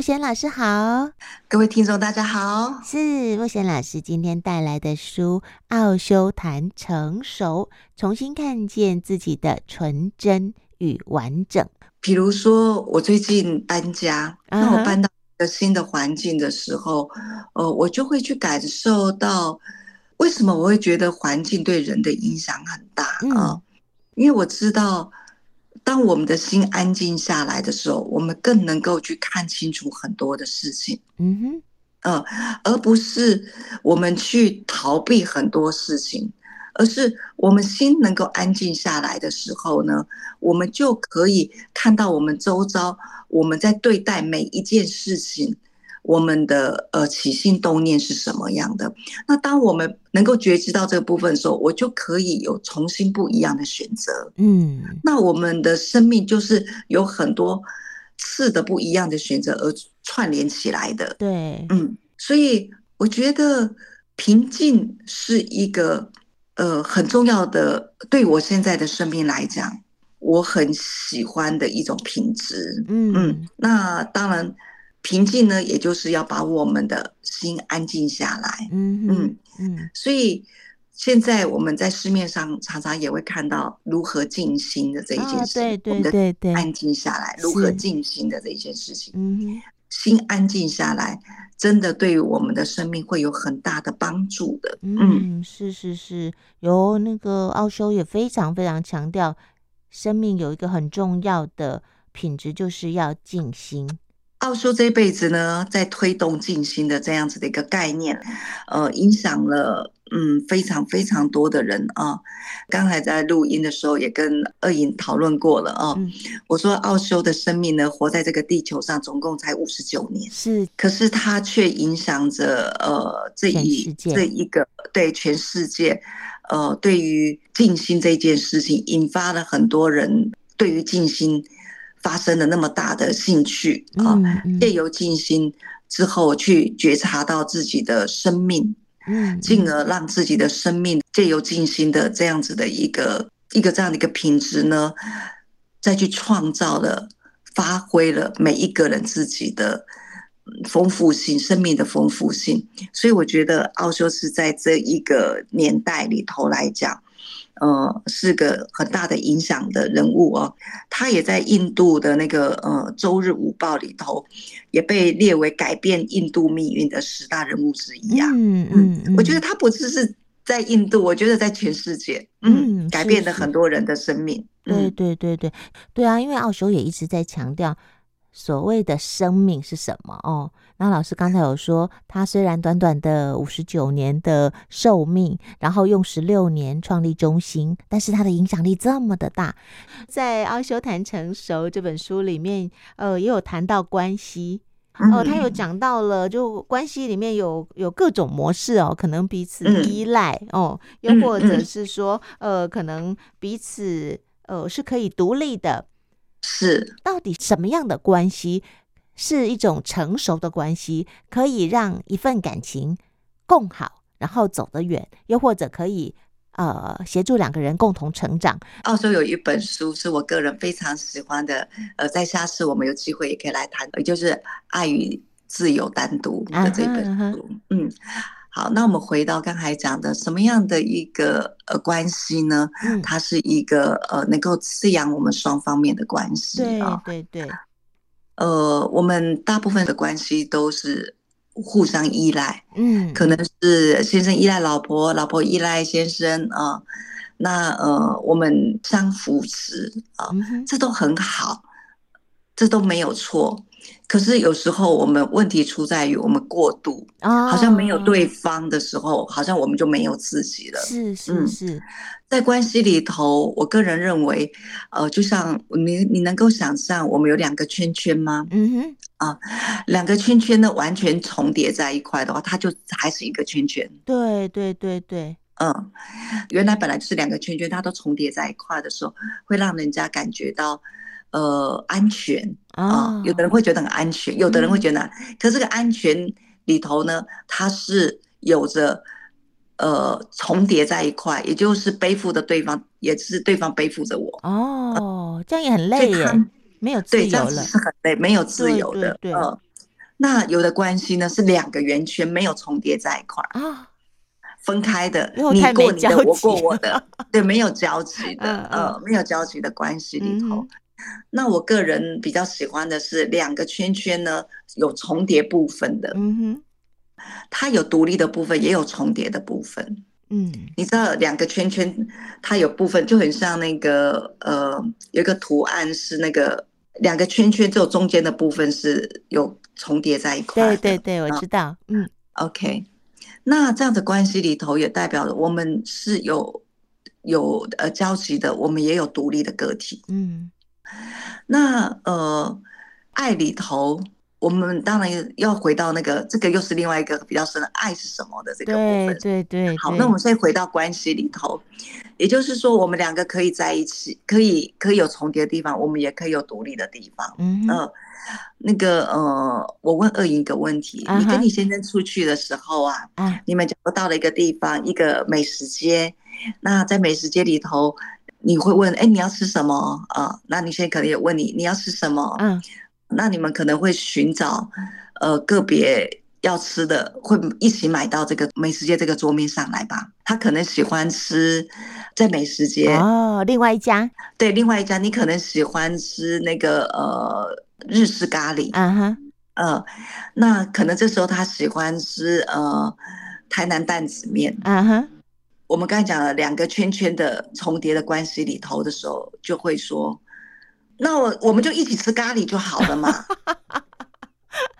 牧弦老师好，各位听众大家好，是莫贤老师今天带来的书《奥修谈成熟》，重新看见自己的纯真与完整。比如说，我最近搬家，那我搬到一个新的环境的时候，呃，我就会去感受到，为什么我会觉得环境对人的影响很大啊？嗯，因为我知道。当我们的心安静下来的时候，我们更能够去看清楚很多的事情。嗯哼，呃，而不是我们去逃避很多事情，而是我们心能够安静下来的时候呢，我们就可以看到我们周遭，我们在对待每一件事情。我们的呃起心动念是什么样的？那当我们能够觉知到这个部分的时候，我就可以有重新不一样的选择。嗯，那我们的生命就是有很多次的不一样的选择而串联起来的。对，嗯，所以我觉得平静是一个呃很重要的，对我现在的生命来讲，我很喜欢的一种品质。嗯嗯，那当然。平静呢，也就是要把我们的心安静下来。嗯嗯嗯。所以现在我们在市面上常常也会看到如何静心的这一件事。对对对对。安静下来，如何静心的这一件事情。嗯。心安静下来，真的对于我们的生命会有很大的帮助的。嗯，是是是，有那个奥修也非常非常强调，生命有一个很重要的品质，就是要静心。奥修这一辈子呢，在推动静心的这样子的一个概念，呃，影响了嗯非常非常多的人啊。刚才在录音的时候也跟二颖讨论过了啊。嗯、我说奥修的生命呢，活在这个地球上总共才五十九年，是，可是他却影响着呃这一这一个对全世界，呃，对于静心这件事情，引发了很多人对于静心。发生了那么大的兴趣啊，借由静心之后去觉察到自己的生命，嗯，进而让自己的生命借由静心的这样子的一个一个这样的一个品质呢，再去创造了、发挥了每一个人自己的丰富性、生命的丰富性。所以我觉得奥修是在这一个年代里头来讲。呃，是个很大的影响的人物哦。他也在印度的那个呃《周日午报》里头，也被列为改变印度命运的十大人物之一啊。嗯嗯，嗯，我觉得他不只是在印度，我觉得在全世界，嗯，改变了很多人的生命。对对对对对啊，因为奥修也一直在强调。所谓的生命是什么？哦，那老师刚才有说，他虽然短短的五十九年的寿命，然后用十六年创立中心，但是他的影响力这么的大。在《奥修谈成熟》这本书里面，呃，也有谈到关系哦、呃，他有讲到了，就关系里面有有各种模式哦，可能彼此依赖哦，又或者是说，呃，可能彼此呃是可以独立的。是，到底什么样的关系是一种成熟的关系，可以让一份感情共好，然后走得远，又或者可以呃协助两个人共同成长？澳洲有一本书是我个人非常喜欢的，呃，在下次我们有机会也可以来谈，也就是《爱与自由单独》的这本书，uh -huh. 嗯。好，那我们回到刚才讲的什么样的一个呃关系呢？嗯，它是一个呃能够滋养我们双方面的关系啊。对对对。呃，我们大部分的关系都是互相依赖，嗯，可能是先生依赖老婆，老婆依赖先生啊。那呃，我们相扶持啊，这都很好，这都没有错。可是有时候我们问题出在于我们过度，好像没有对方的时候，好像我们就没有自己了。是是是，在关系里头，我个人认为，呃，就像你你能够想象我们有两个圈圈吗？嗯哼，啊，两个圈圈呢完全重叠在一块的话，它就还是一个圈圈。对对对对，嗯，原来本来就是两个圈圈，它都重叠在一块的时候，会让人家感觉到。呃，安全啊、哦，有的人会觉得很安全，有的人会觉得，嗯、可是这个安全里头呢，它是有着呃重叠在一块，也就是背负的对方，也是对方背负着我。哦，这样也很累耶，没有自由了，对，这样子是很累，没有自由的。对，对，对，呃，那有的关系呢是两个圆圈没有重叠在一块儿啊，分开的，你过你的，我过我的，对，没有交集的，呃，没有交集的关系里头。嗯、那我个人比较喜欢的是两个圈圈呢有重叠部分的，嗯哼，它有独立的部分，也有重叠的部分。嗯，你知道两个圈圈，它有部分就很像那个呃，有一个图案是那个两个圈圈，只有中间的部分是有重叠在一块。对对对，我知道。嗯，OK，那这样的关系里头也代表了我们是有有呃交集的，我们也有独立的个体。嗯，那呃爱里头。我们当然要回到那个，这个又是另外一个比较深的爱是什么的这个部分。对对对。好，那我们再回到关系里头，也就是说，我们两个可以在一起，可以可以有重叠的地方，我们也可以有独立的地方。嗯。那个呃，我问二莹一个问题：你跟你先生出去的时候啊，你们就到了一个地方，一个美食街。那在美食街里头，你会问：哎，你要吃什么啊、呃？那你现在可能也问你，你要吃什么？嗯。那你们可能会寻找，呃，个别要吃的，会一起买到这个美食街这个桌面上来吧？他可能喜欢吃在美食街哦，另外一家，对，另外一家，你可能喜欢吃那个呃日式咖喱，嗯哼，呃，那可能这时候他喜欢吃呃台南担子面，嗯哼，我们刚才讲了两个圈圈的重叠的关系里头的时候，就会说。那我我们就一起吃咖喱就好了嘛。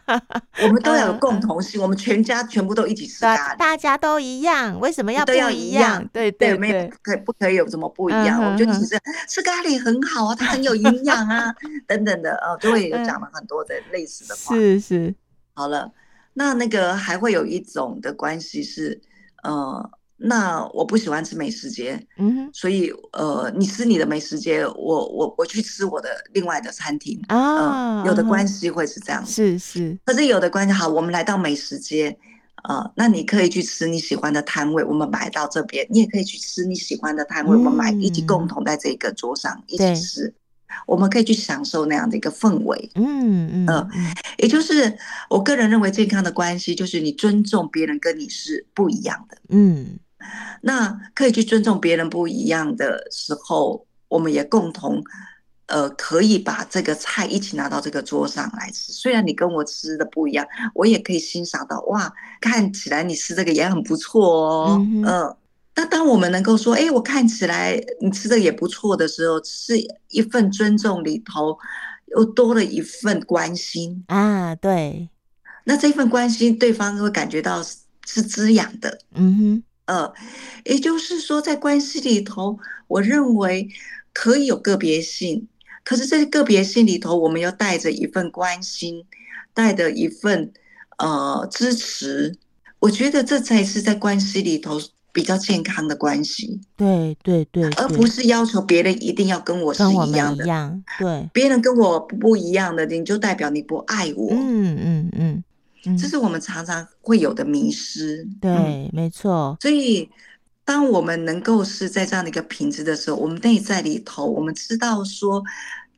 我们都要有共同性，我们全家全部都一起吃咖喱，大家都一样，为什么要不一样？对对，没有可不可以有什么不一样？我们就只是吃吃咖喱很好啊，它很有营养啊，等等的哦，就会有讲了很多的类似的话。是是，好了，那那个还会有一种的关系是，呃。那我不喜欢吃美食街，嗯哼，所以呃，你吃你的美食街，我我我去吃我的另外的餐厅。啊、呃，有的关系会是这样，是是，可是有的关系好，我们来到美食街，呃，那你可以去吃你喜欢的摊位，我们买到这边，你也可以去吃你喜欢的摊位，嗯、我们买一起共同在这个桌上一起吃，我们可以去享受那样的一个氛围，嗯嗯，呃，也就是我个人认为健康的关系就是你尊重别人跟你是不一样的，嗯。那可以去尊重别人不一样的时候，我们也共同，呃，可以把这个菜一起拿到这个桌上来吃。虽然你跟我吃的不一样，我也可以欣赏到，哇，看起来你吃这个也很不错哦。嗯那当我们能够说，哎，我看起来你吃的也不错的时候，是一份尊重里头又多了一份关心啊。对，那这份关心，对方会感觉到是滋养的。嗯哼。呃，也就是说，在关系里头，我认为可以有个别性，可是这个别性里头，我们要带着一份关心，带着一份呃支持。我觉得这才是在关系里头比较健康的关系。对对对，对，而不是要求别人一定要跟我是一样的。一样，对，别人跟我不一样的，你就代表你不爱我。嗯嗯嗯。嗯这是我们常常会有的迷失。对，嗯、没错。所以，当我们能够是在这样的一个品质的时候，我们内在里头，我们知道说，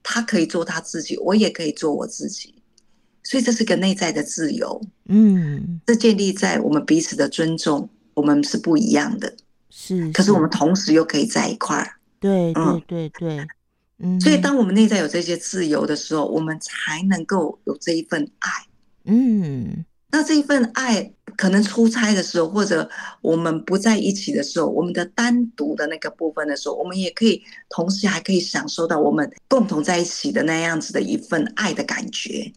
他可以做他自己，我也可以做我自己。所以，这是个内在的自由。嗯，这建立在我们彼此的尊重，我们是不一样的。是，是。可是我们同时又可以在一块儿。对对对对。嗯。所以，当我们内在有这些自由的时候，我们才能够有这一份爱。嗯，那这一份爱，可能出差的时候，或者我们不在一起的时候，我们的单独的那个部分的时候，我们也可以同时还可以享受到我们共同在一起的那样子的一份爱的感觉，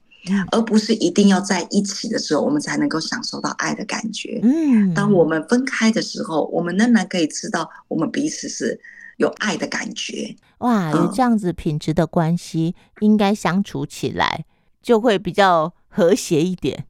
而不是一定要在一起的时候，我们才能够享受到爱的感觉。嗯，当我们分开的时候，我们仍然可以知道我们彼此是有爱的感觉。哇，有这样子品质的关系，应该相处起来就会比较。和谐一点，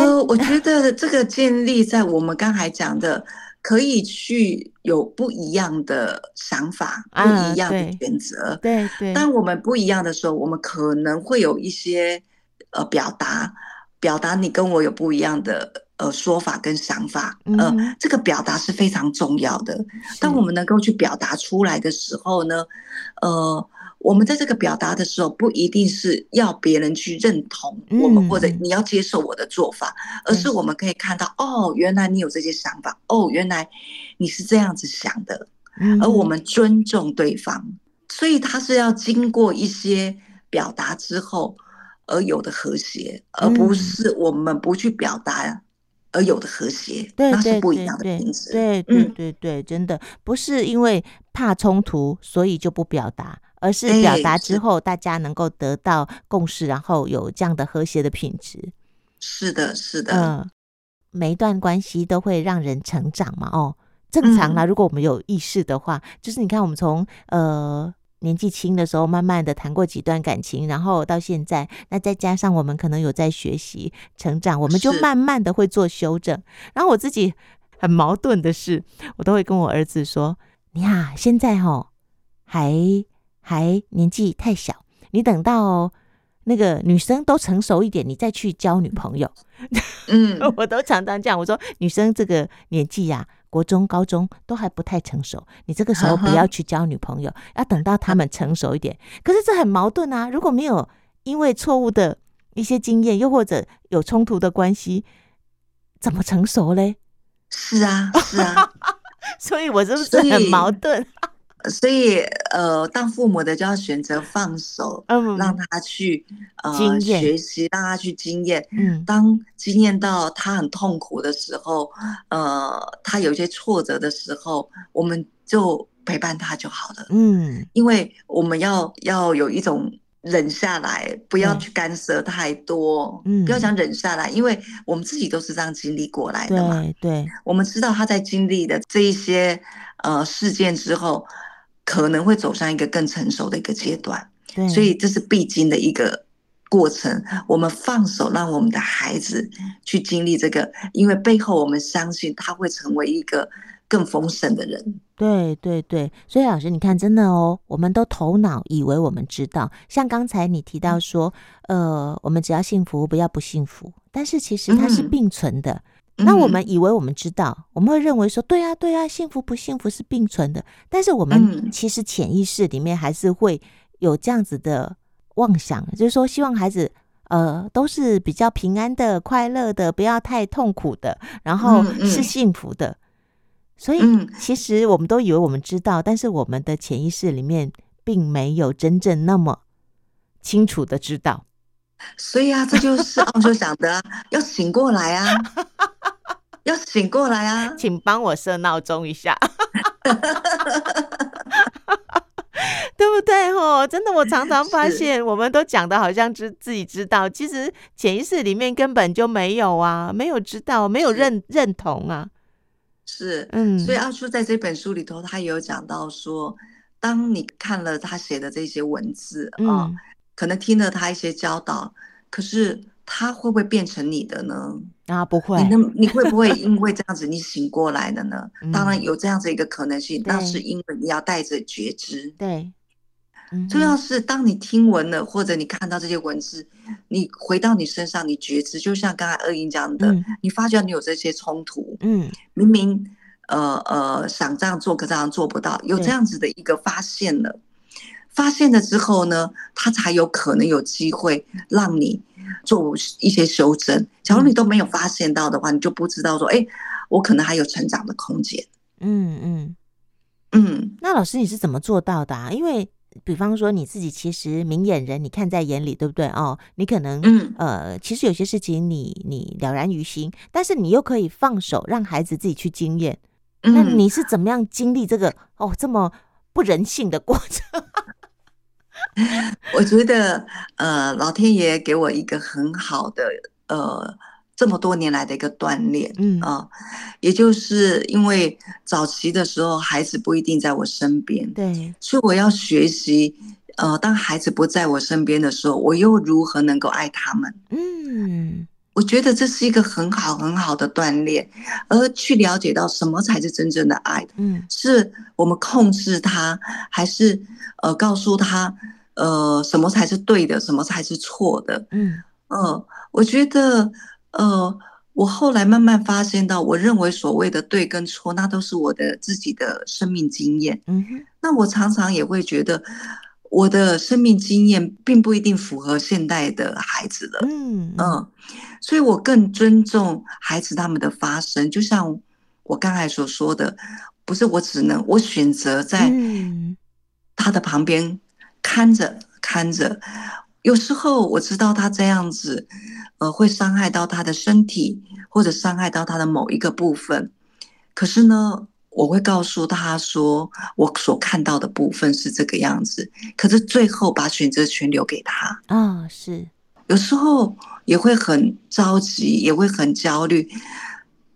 呃，我觉得这个建立在我们刚才讲的，可以去有不一样的想法，不一样的选择。对对。当我们不一样的时候，我们可能会有一些呃表达，表达你跟我有不一样的呃说法跟想法。呃，这个表达是非常重要的。当我们能够去表达出来的时候呢，呃。我们在这个表达的时候，不一定是要别人去认同我们，或者你要接受我的做法，而是我们可以看到，哦，原来你有这些想法，哦，原来你是这样子想的，而我们尊重对方，所以他是要经过一些表达之后而有的和谐，而不是我们不去表达。而有的和谐，对，那是不一样的品质。对对对对，真的。不是因为怕冲突，所以就不表达，而是表达之后，大家能够得到共识，然后有这样的和谐的品质。是的，是的。嗯，每一段关系都会让人成长嘛。哦，正常啦。如果我们有意识的话，就是你看，我们从呃。年纪轻的时候，慢慢的谈过几段感情，然后到现在，那再加上我们可能有在学习成长，我们就慢慢的会做修正。然后我自己很矛盾的是，我都会跟我儿子说：“你啊，现在哈还还年纪太小，你等到那个女生都成熟一点，你再去交女朋友。”嗯，我都常常这样，我说女生这个年纪呀。国中、高中都还不太成熟，你这个时候不要去交女朋友，要等到他们成熟一点。可是这很矛盾啊！如果没有因为错误的一些经验，又或者有冲突的关系，怎么成熟嘞？是啊，是啊，所以我是不是很矛盾？所以，呃，当父母的就要选择放手，嗯，让他去呃学习，让他去经验。嗯，当经验到他很痛苦的时候，呃，他有一些挫折的时候，我们就陪伴他就好了。嗯，因为我们要要有一种忍下来，不要去干涉太多。嗯，不要想忍下来，因为我们自己都是这样经历过来的嘛。对，对，我们知道他在经历的这一些呃事件之后。可能会走上一个更成熟的一个阶段，对，所以这是必经的一个过程。我们放手，让我们的孩子去经历这个，因为背后我们相信他会成为一个更丰盛的人。对对对，所以老师，你看，真的哦，我们都头脑以为我们知道，像刚才你提到说，呃，我们只要幸福，不要不幸福，但是其实它是并存的。嗯那我们以为我们知道，我们会认为说，对啊，对啊，幸福不幸福是并存的。但是我们其实潜意识里面还是会有这样子的妄想，就是说希望孩子呃都是比较平安的、快乐的，不要太痛苦的，然后是幸福的。所以其实我们都以为我们知道，但是我们的潜意识里面并没有真正那么清楚的知道。所以啊，这就是 奥修讲的，要醒过来啊。要醒过来啊！请帮我设闹钟一下，对不对？哦，真的，我常常发现，我们都讲的好像知自己知道，其实潜意识里面根本就没有啊，没有知道，没有认认同啊。是，嗯，所以阿叔在这本书里头，他也有讲到说，当你看了他写的这些文字啊，嗯，可能听了他一些教导，可是。他会不会变成你的呢？啊，不会。你那，你会不会因为这样子你醒过来了呢？嗯、当然有这样子一个可能性，那是因为你要带着觉知。对，重要是当你听闻了或者你看到这些文字，你回到你身上，你觉知，就像刚才二英讲的，嗯、你发觉你有这些冲突，嗯，明明呃呃想这样做，可这样做不到，有这样子的一个发现了，发现了之后呢，他才有可能有机会让你。做一些修正，假如你都没有发现到的话，你就不知道说，哎，我可能还有成长的空间。嗯嗯嗯。那老师你是怎么做到的啊？因为比方说你自己其实明眼人，你看在眼里，对不对？哦，你可能嗯呃，其实有些事情你你了然于心，但是你又可以放手让孩子自己去经验。那你是怎么样经历这个哦这么不人性的过程？我觉得，呃，老天爷给我一个很好的，呃，这么多年来的一个锻炼，嗯。啊、呃，也就是因为早期的时候，孩子不一定在我身边，对，所以我要学习，呃，当孩子不在我身边的时候，我又如何能够爱他们？嗯，我觉得这是一个很好很好的锻炼，而去了解到什么才是真正的爱，嗯，是我们控制他，还是呃，告诉他？呃，什么才是对的？什么才是错的？嗯嗯、呃，我觉得，呃，我后来慢慢发现到，我认为所谓的对跟错，那都是我的自己的生命经验。嗯哼，那我常常也会觉得，我的生命经验并不一定符合现代的孩子的，嗯嗯，所以我更尊重孩子他们的发声。就像我刚才所说的，不是我只能我选择在他的旁边看着看着，有时候我知道他这样子，呃，会伤害到他的身体，或者伤害到他的某一个部分，可是呢，我会告诉他说，我所看到的部分是这个样子，可是最后把选择权留给他。啊、哦，是。有时候也会很着急，也会很焦虑，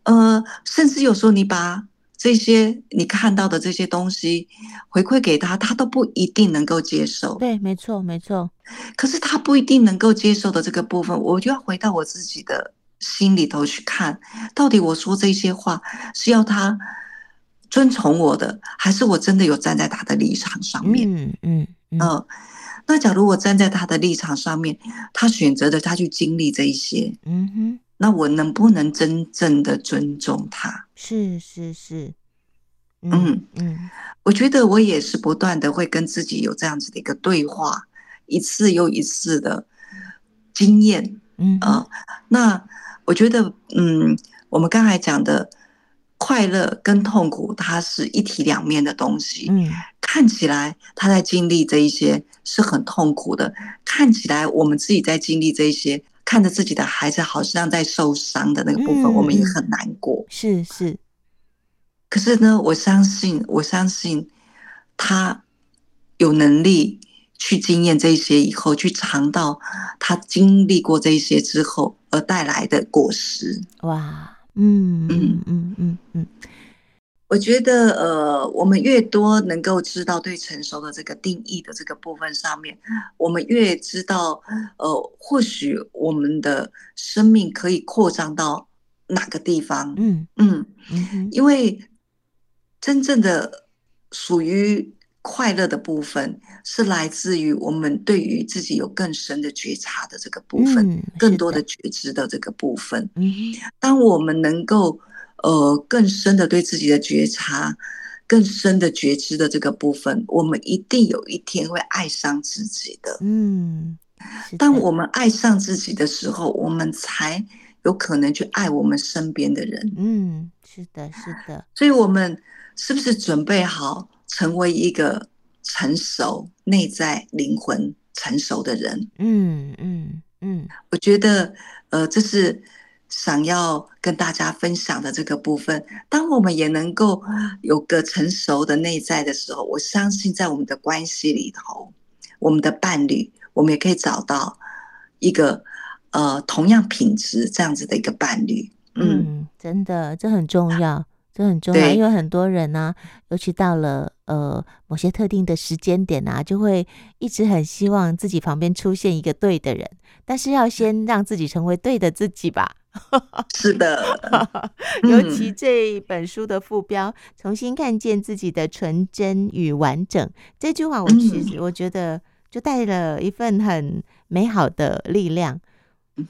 呃，甚至有时候你把这些你看到的这些东西回馈给他，他都不一定能够接受。对，没错，没错。可是他不一定能够接受的这个部分，我就要回到我自己的心里头去看，到底我说这些话是要他。遵从我的，还是我真的有站在他的立场上面？嗯嗯嗯、呃。那假如我站在他的立场上面，他选择的他去经历这一些，嗯哼，那我能不能真正的尊重他？是是是，嗯嗯，嗯，我觉得我也是不断的会跟自己有这样子的一个对话，一次又一次的经验，嗯啊、呃，那我觉得，嗯，我们刚才讲的。快乐跟痛苦，它是一体两面的东西。嗯，看起来他在经历这一些是很痛苦的，看起来我们自己在经历这一些，看着自己的孩子好像在受伤的那个部分，我们也很难过。是是。可是呢，我相信，我相信他有能力去经验这些以后，去尝到他经历过这些之后而带来的果实。哇。嗯嗯嗯嗯嗯，我觉得呃，我们越多能够知道对成熟的这个定义的这个部分上面，我们越知道呃，或许我们的生命可以扩张到哪个地方。嗯嗯嗯，因为真正的属于。快乐的部分是来自于我们对于自己有更深的觉察的这个部分，嗯、更多的觉知的这个部分。嗯，当我们能够呃更深的对自己的觉察、更深的觉知的这个部分，我们一定有一天会爱上自己的。嗯，当我们爱上自己的时候，我们才有可能去爱我们身边的人。嗯，是的，是的。所以，我们是不是准备好？成为一个成熟、内在灵魂成熟的人，嗯嗯嗯，我觉得，呃，这是想要跟大家分享的这个部分。当我们也能够有个成熟的内在的时候，我相信在我们的关系里头，我们的伴侣，我们也可以找到一个呃同样品质这样子的一个伴侣。嗯，嗯，真的，这很重要。这很重要，因为很多人呢、啊，尤其到了呃某些特定的时间点啊，就会一直很希望自己旁边出现一个对的人，但是要先让自己成为对的自己吧。是的，尤其这本书的副标“嗯、重新看见自己的纯真与完整”这句话，我其实我觉得就带了一份很美好的力量。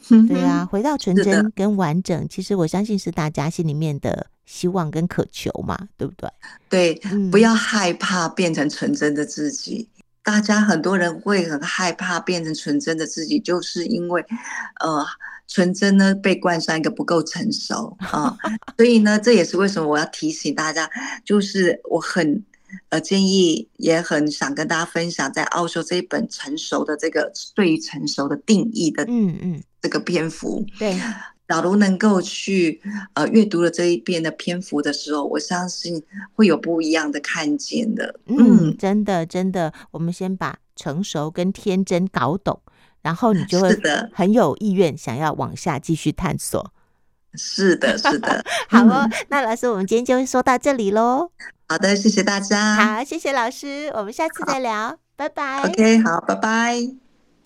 对啊，回到纯真跟完整，其实我相信是大家心里面的希望跟渴求嘛，对不对？对，不要害怕变成纯真的自己。嗯、大家很多人会很害怕变成纯真的自己，就是因为，呃，纯真呢被冠上一个不够成熟啊，所以呢，这也是为什么我要提醒大家，就是我很。呃，建议也很想跟大家分享，在澳洲这一本成熟的这个对于成熟的定义的，嗯嗯，这个篇幅，对，假如能够去呃阅读了这一遍的篇幅的时候，我相信会有不一样的看见的。嗯，嗯真的真的，我们先把成熟跟天真搞懂，然后你就会很有意愿想要往下继续探索。是的，是的，好哦，嗯、那老师，我们今天就说到这里喽。好的，谢谢大家。好，谢谢老师，我们下次再聊，拜拜。OK，好，拜拜。